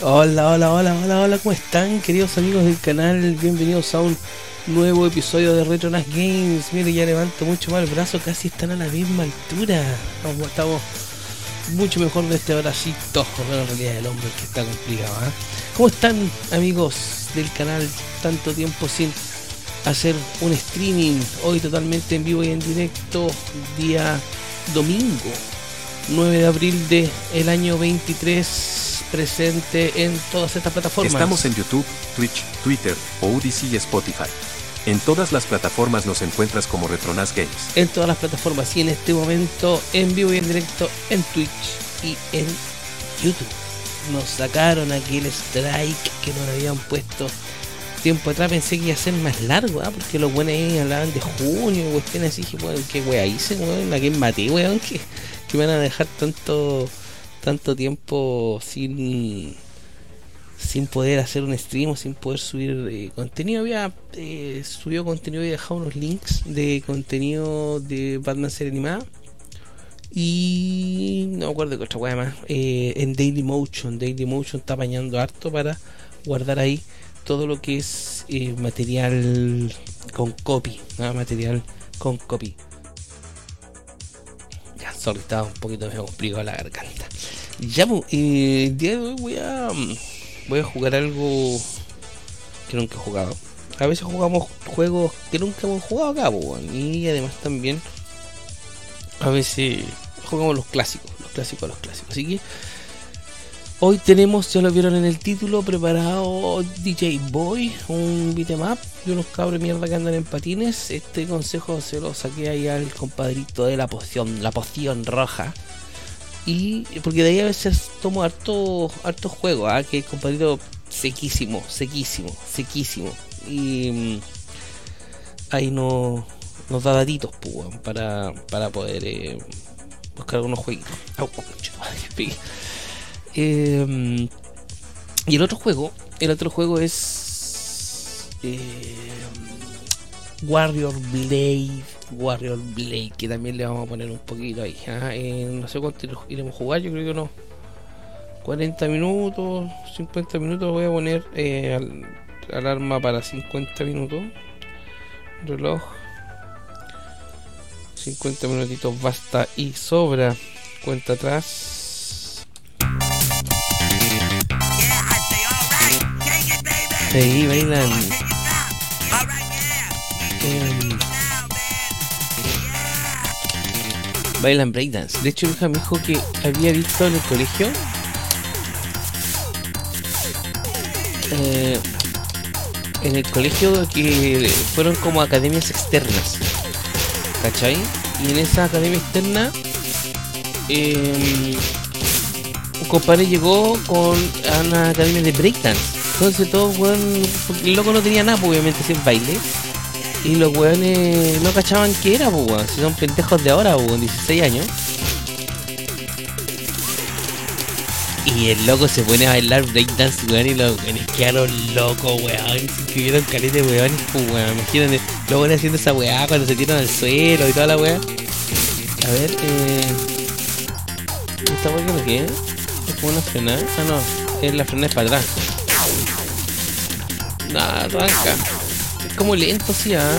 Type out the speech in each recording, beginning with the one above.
Hola, hola, hola, hola, hola, ¿cómo están queridos amigos del canal? Bienvenidos a un nuevo episodio de Retronas Games. Mire, ya levanto mucho más el brazo, casi están a la misma altura. Estamos mucho mejor de este abracito. Bueno, en realidad el hombre que está complicado. ¿ah? ¿Cómo están amigos del canal? Tanto tiempo sin hacer un streaming. Hoy totalmente en vivo y en directo, día domingo, 9 de abril del el año 23 presente en todas estas plataformas. Estamos en YouTube, Twitch, Twitter, Odyssey y Spotify. En todas las plataformas nos encuentras como Retronas Games. En todas las plataformas y en este momento en vivo y en directo en Twitch y en YouTube. Nos sacaron aquí el strike que nos habían puesto tiempo atrás. Pensé que iba a ser más largo, ¿ah? porque los buenos ahí hablaban de junio cuestiones así. Dije, bueno, qué wea hice, weón, la que maté, weón, que, que me van a dejar tanto tanto tiempo sin sin poder hacer un stream o sin poder subir eh, contenido. Había eh, subido contenido y dejado unos links de contenido de Batman serie animada. Y no me acuerdo qué otra cosa más. Eh, en Daily Motion. Daily Motion está apañando harto para guardar ahí todo lo que es eh, material con copy material con copy solo estaba un poquito medio complicado la garganta ya, pues, día de hoy voy a, voy a jugar algo que nunca he jugado. A veces jugamos juegos que nunca hemos jugado acá, pues, y además también a veces jugamos los clásicos, los clásicos, los clásicos. Así que hoy tenemos, ya lo vieron en el título, preparado DJ Boy, un beatmap de unos cabros mierda que andan en patines. Este consejo se lo saqué ahí al compadrito de la poción, la poción roja. Y porque de ahí a veces tomo harto, harto juego, ¿ah? que el compadrito sequísimo, sequísimo, sequísimo. Y mm, ahí no, nos da daditos pues, para, para poder eh, buscar algunos jueguitos. Eh, y el otro juego, el otro juego es eh, Warrior Blade Warrior Blade, que también le vamos a poner un poquito ahí. ¿ah? no sé cuánto iremos a jugar, yo creo que no. 40 minutos, 50 minutos voy a poner eh, al, alarma para 50 minutos. Reloj. 50 minutitos basta y sobra. Cuenta atrás. Ahí bailan. bailan breakdance. De hecho, mi hija me dijo que había visto en el colegio eh, en el colegio que fueron como academias externas. ¿Cachai? Y en esa academia externa eh, un compadre llegó con una academia de breakdance. Entonces todo, weón, el loco no tenía nada, pues, obviamente, sin baile. Y los weones no cachaban qué era, pues, Si son pendejos de ahora, pues, 16 años. Y el loco se pone a bailar breakdance, weón, y los weones quedaron locos, weón. Se inscribieron calete, weón, weón. Imagínate, los weones haciendo esa weá cuando se tiran al suelo y toda la weá. A ver, eh. ¿Esta weá que es? ¿Es como una frenada? Ah, no, es la frenada para atrás. Nada, arranca como lento, sí, ¿ah?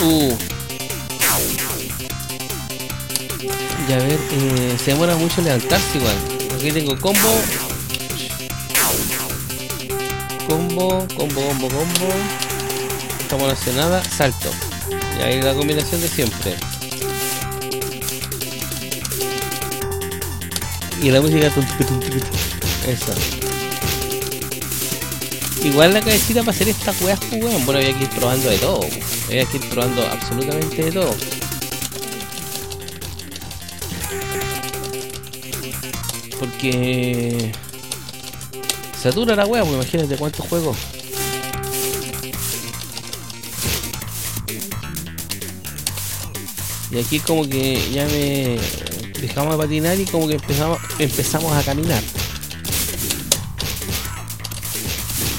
Uh. Y a ver, eh, se demora mucho levantarse igual. Aquí tengo combo. Combo, combo, combo, combo. Como no nada, salto. Y ahí la combinación de siempre. Y la música. Esa. Igual la cabecita para hacer estas weas, pues weón. Bueno, había que ir probando de todo. Había que ir probando absolutamente de todo. Porque satura la wea, pues imagínate cuántos juegos. Y aquí como que ya me dejamos de patinar y como que empezamos, empezamos a caminar.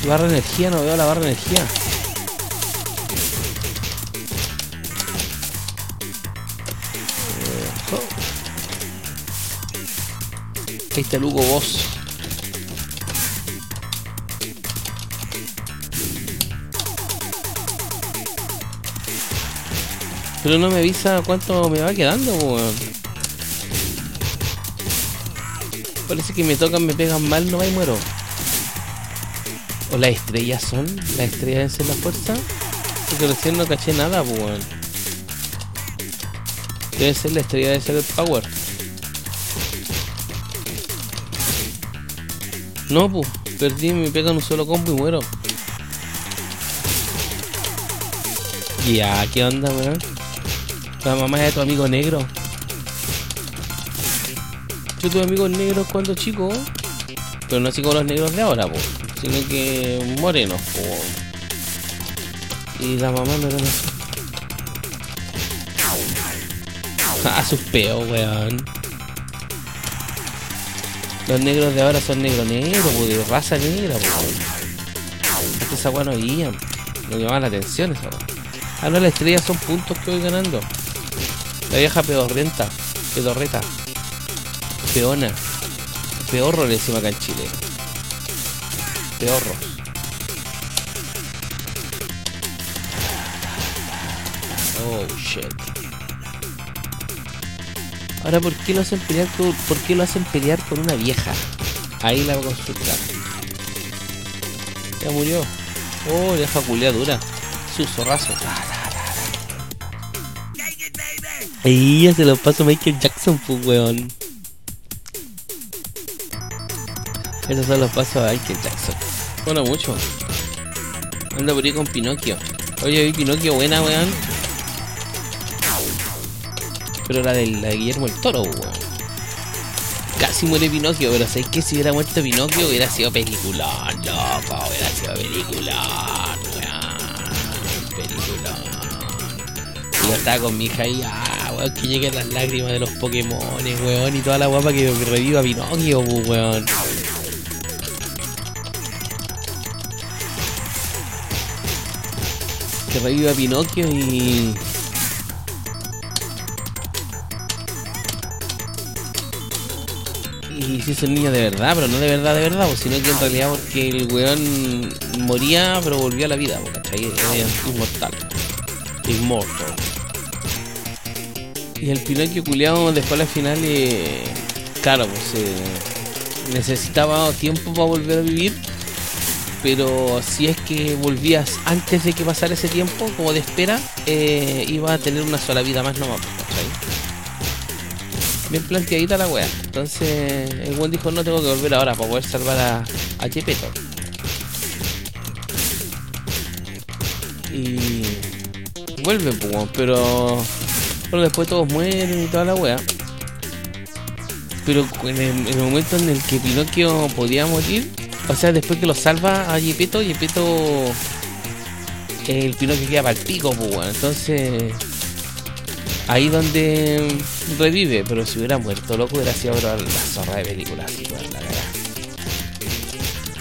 Barra de energía, no veo la barra de energía. Ahí está el Hugo Boss. Pero no me avisa cuánto me va quedando, weón. Parece que me tocan, me pegan mal, no va muero. O las estrellas son, las estrellas ser la fuerza. Porque recién no caché nada, weón. Debe ser la estrella, debe ser el power. No, pues, perdí, me pegan un solo combo y muero. Ya, ¿qué onda, weón? La mamá de tu amigo negro. Yo tuve amigos negros cuando chico, pero no así como los negros de ahora, pues, sino que morenos, pues. Y la mamá me lo así. A sus peos, weón. Los negros de ahora son negros, pues, de raza negra, pues. Esa weá no veían. No llamaba la atención esa weá. Ah, no, la estrella son puntos que voy ganando. La vieja pedorrenta, pedorreta, peona, peorro le decimos acá en Chile. Oh shit. Ahora, ¿por qué lo hacen pelear con, por qué lo hacen pelear con una vieja? Ahí la voy a. Ya murió. Oh, vieja culia dura. Su zorrazo. Ahí ya se lo paso a Michael Jackson, pues, weón. Esos son los pasos a Michael Jackson. Mucho. Anda por ahí con Pinocchio. Oye, vi Pinocchio buena, weón. Pero la de, la de Guillermo el Toro, weón. Casi muere Pinocchio, pero sé que si hubiera muerto Pinocchio hubiera sido peliculón, loco. Hubiera sido peliculón, weón. Peliculón. Yo estaba con mi hija y ah, weón, que lleguen las lágrimas de los Pokémon, weón. Y toda la guapa que reviva Pinocchio, pues, weón. Que reviva Pinocchio y. Y si es el niño de verdad, pero no de verdad, de verdad, pues, sino que en realidad porque el weón moría, pero volvió a la vida, pues, ¿cachai? Era inmortal. Inmortal. Y el Pinocchio culiado después al final, eh, claro, pues eh, necesitaba tiempo para volver a vivir pero si es que volvías antes de que pasara ese tiempo, como de espera, eh, iba a tener una sola vida más nomás, ¿cachai? Bien planteadita la wea. Entonces el buen dijo no tengo que volver ahora para poder salvar a, a Gepetto. Y vuelve, pues, pero, pero después todos mueren y toda la wea. Pero en el momento en el que Pinocchio podía morir, o sea, después que lo salva a Yepeto, Yepeto. El Pinocchio queda para el pico, pues, bueno. Entonces. Ahí donde revive, pero si hubiera muerto, loco, hubiera sido la zorra de película, así, la verdad.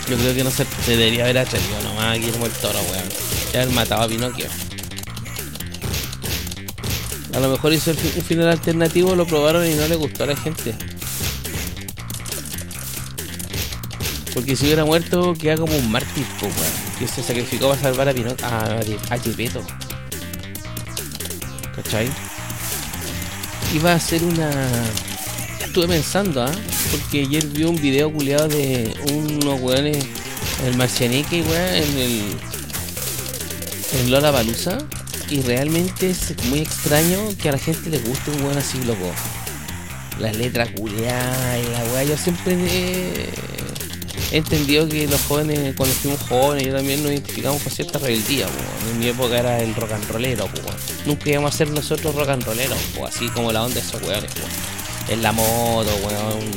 Yo creo que no se, debería haber atrevido nomás a Guillermo el Toro, weón. Ya haber matado a Pinocchio. A lo mejor hizo el, un final alternativo, lo probaron y no le gustó a la gente. Porque si hubiera muerto, queda como un mártir, pues. Que se sacrificó para salvar a Pinocchio. A, a Gepetto. ¿Cachai? Iba a ser una. Estuve pensando, ¿ah? Porque ayer vi un video culiado de unos weones. El Marcianique, weón, en el. En Lola Balusa. Y realmente es muy extraño que a la gente le guste un weón así, loco. Las letras culiadas y la weá. Yo siempre. Eh, he entendido que los jóvenes, cuando fuimos jóvenes, yo también nos identificamos con cierta rebeldía, en mi época era el rock and rollero, nunca íbamos a ser nosotros rock and rolleros, así como la onda de esos weones, en la moto, weón,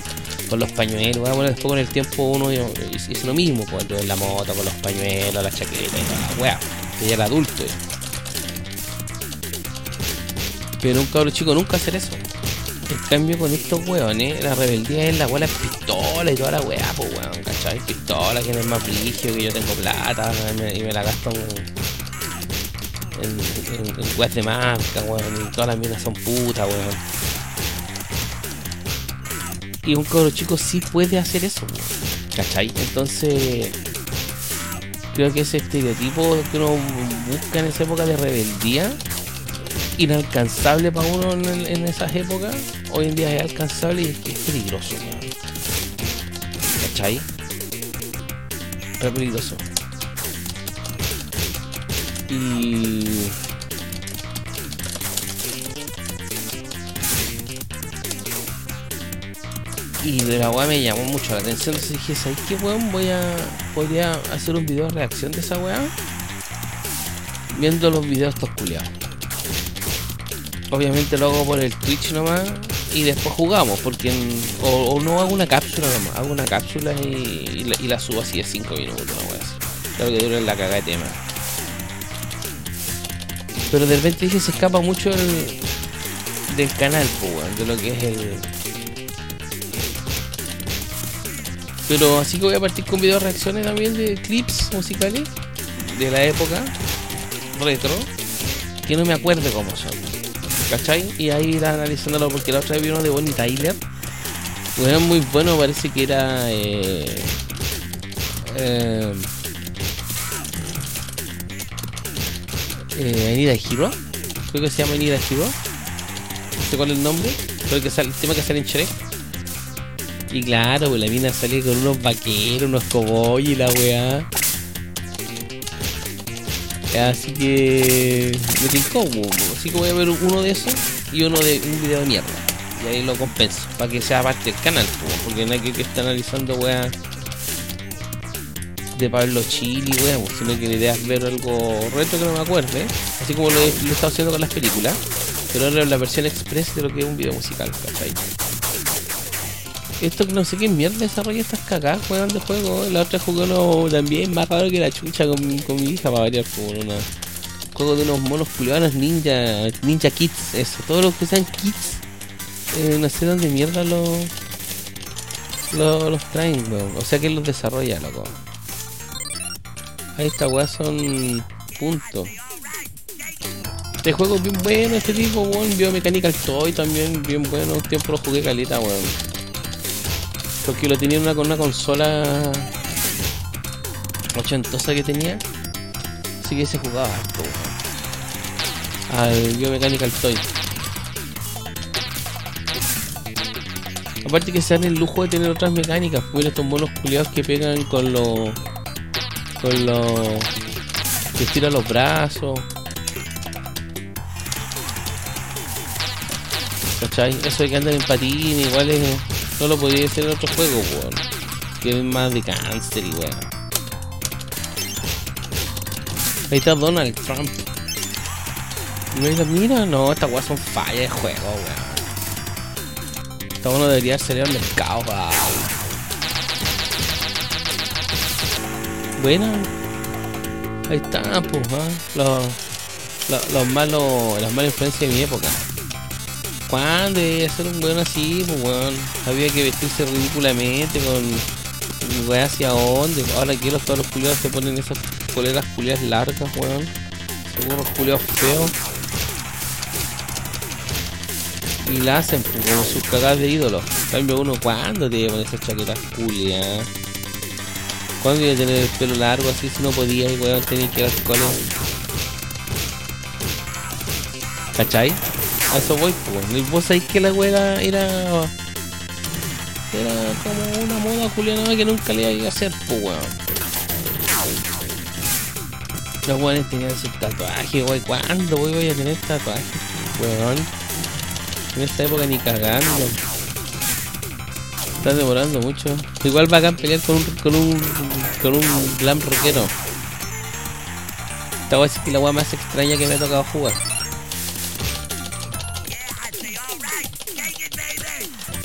con los pañuelos, weón. bueno, después con el tiempo uno hizo lo mismo, pues en la moto, con los pañuelos, la chaqueta y weá, que ya era adulto. Pero un cabrón chico nunca hacer eso. Cambio con estos weones, la rebeldía es la weá, pistola y toda la weá, pues weón, ¿cachai? Pistola, que no es más brillo, que yo tengo plata y me la gasto en, en, en, en weas de marca, weón, y todas las minas son putas, weón. Y un cabro chico sí puede hacer eso, ¿cachai? Entonces, creo que ese estereotipo que uno busca en esa época de rebeldía, inalcanzable para uno en, esas épocas, hoy en día es alcanzable y es, es peligroso, ¿cachai? Es peligroso. Y Y de la weá me llamó mucho la atención. Entonces dije, ¿sabes qué weón? Voy a. Podría hacer un video de reacción de esa weá. Viendo los videos estos culiados. Obviamente lo hago por el Twitch nomás. Y después jugamos. Porque o, no hago una cápsula nomás. Hago una cápsula y, la, subo así de 5 minutos, weá así. Claro que dure la cagada de tema. Pero de repente dije se escapa mucho el, del canal, pues, de lo que es el, Pero así que voy a partir con video reacciones también de clips musicales de la época retro que no me acuerdo cómo son. ¿Cachai? Y ahí ir analizándolo porque la otra vez vi uno de Bonnie Tyler. Era muy bueno, parece que era. Eh, eh, eh, Anida Hero. Creo que se llama Anida Hero. No sé cuál es el nombre. Creo que sale, el tema que sale en Shrek. Y claro, pues la mina sale con unos vaqueros, unos cowboys y la weá. Así que me tincó, así que voy a ver uno de esos y uno de un video de mierda. Y ahí lo compenso, para que sea parte del canal, porque no hay que, estar analizando weá de Pablo Chili, weá, sino que la idea es ver algo retro que no me acuerde, así como lo he, estado haciendo con las películas, pero ahora la versión express de lo que es un video musical, ¿cachai? Esto que no sé qué mierda desarrolla estas cagadas, weón, de juego. La otra jugó uno también más raro que la chucha con, con mi hija para variar como una juego de unos monos culiados ninja, ninja kits, eso, todos los que sean kits, eh, no sé dónde mierda los los traen, weón. O sea que los desarrolla, loco. Ahí está, weón, son puntos. Este juego bien bueno, este tipo, weón. Biomechanical Toy también, bien bueno. Un tiempo lo jugué calita, weón. Porque lo tenía una, con una consola ochentosa que tenía. Así que se jugaba Al Biomechanical Toy. Aparte que se dan el lujo de tener otras mecánicas. Pues estos monos culiados que pegan con los. Con los. Que estiran los brazos. ¿Cachai? Eso de que andan en patín igual es no lo podía hacer en otro juego, weón. Que es más de cáncer y weón. Ahí está Donald Trump. Mira, mira, no, esta weá son fallas de juego, weón. Esta bueno debería salir al mercado, weón. Buena. Ahí está, pues, los, los, los malos, las malas influencias de mi época. ¿Cuándo debía ser un weón así? Pues weón, había que vestirse ridículamente con weón hacia dónde. Ahora que los todos los culiados se ponen esas poleras culiadas largas, weón. Seguro culiados feos. Y la hacen como sus cagadas de ídolos. Cambio uno, ¿cuándo te poner esas chaquetas culiadas? ¿Cuándo iba a tener el pelo largo así si no podía y weón tenía que ir a la ¿Cachai? A eso voy, pues. Vos sabéis que la weá era. Era como una moda juliana que nunca le iba a hacer, pues weón. Los weones tenían sus tatuajes, weón. ¿Cuándo voy a tener tatuajes, weón? En esta época ni cagando. Está demorando mucho. Igual va a pelear con un, con un, con un glam rockero. Esta es que la weá más extraña que me ha tocado jugar.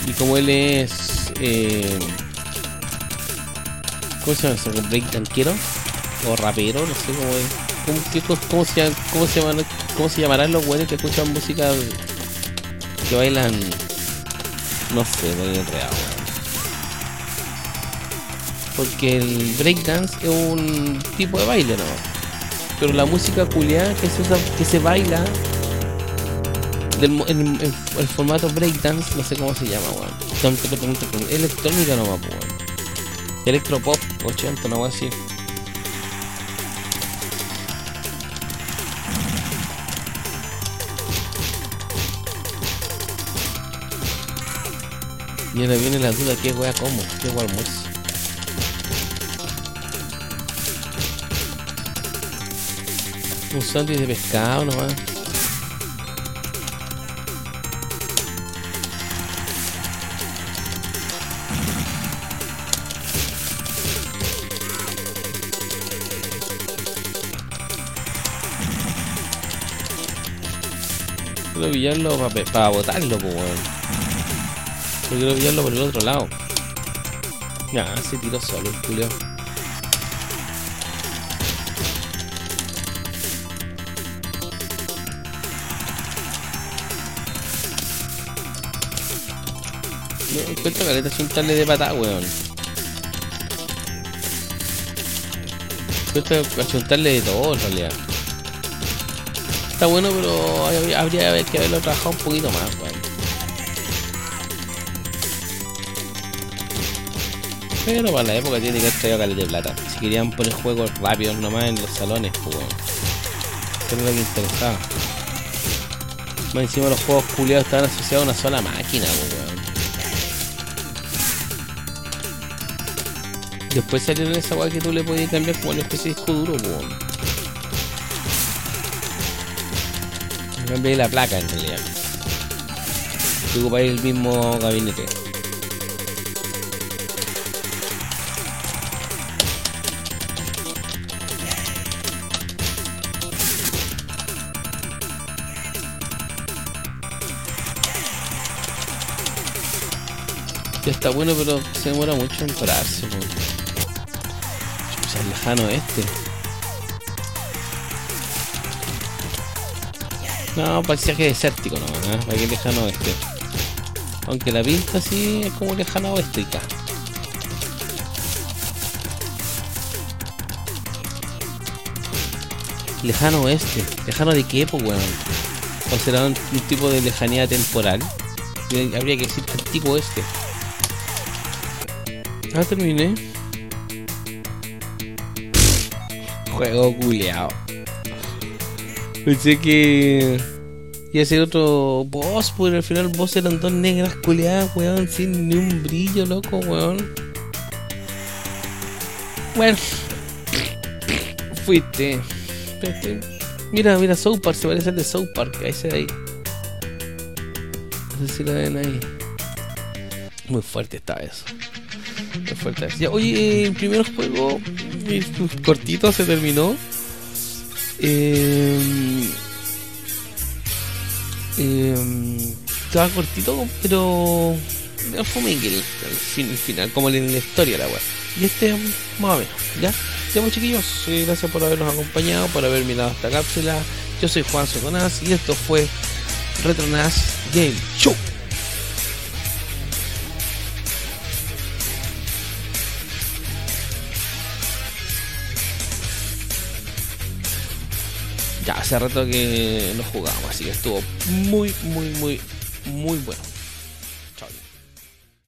Y como él es. Eh, ¿Cómo se llama eso? ¿Break tanquero? O rapero, no sé cómo es. ¿Cómo, se, cómo, se, ¿Cómo se llamarán los güeyes que escuchan música que bailan? No sé, hay enredado, Porque el breakdance es un tipo de baile, ¿no? Pero la música culiada que se, usa, que se baila Del, el, el- el formato breakdance, no sé cómo se llama, weón. Electrónica nomás, weón. Electropop 80, no así. Y ahora viene la duda, ¿qué wea como? ¿Qué wea almuerzo? Un sándwich de pescado nomás. Quiero pillarlo para botarlo, pues weón. Yo quiero pillarlo por el otro lado. Nah, se tiró solo el culio. No encuentro caleta sin de patada, weón. Encuentro achuntarle de todo en realidad. Está bueno, pero habría que haberlo trabajado un poquito más, weón. Pero para la época tiene que haber traído de plata. Si querían poner juegos rápidos nomás en los salones, pues. Eso era lo que interesaba. Más encima los juegos culiados estaban asociados a una sola máquina, pues. Después salieron esa weá que tú le podías cambiar como una especie de disco duro, pues. Cambié la placa en realidad. Y ocupáis el mismo gabinete. Está bueno, pero se demora mucho en pararse. lejano este. No, paisaje desértico nomás, ¿eh? Para que lejano oeste. Aunque la pinta sí es como lejano oestica. Lejano oeste. ¿Lejano de qué, pues, weón? ¿O será un, tipo de lejanía temporal? Habría que decir antiguo oeste. Ah, terminé. Juego culeado. Pensé que a ser otro boss, pero al final boss eran dos negras culeadas, weón, sin ni un brillo, loco, weón. Bueno, fuiste. Mira, mira, South Park, se parece al de South Park, ahí se ahí. No sé si lo ven ahí. Muy fuerte está eso. Ya, oye, el primer juego eh, cortito se terminó. Eh, eh, estaba cortito, pero era fomengue el, el fin- el final, como en la historia la weá. Y este más o menos, ¿ya? Ya pues chiquillos, eh, gracias por habernos acompañado, por haber mirado esta cápsula. Yo soy Juan Soconás y esto fue Retronas Game Show. Hace rato que no jugamos, así que estuvo muy, muy, muy, muy bueno.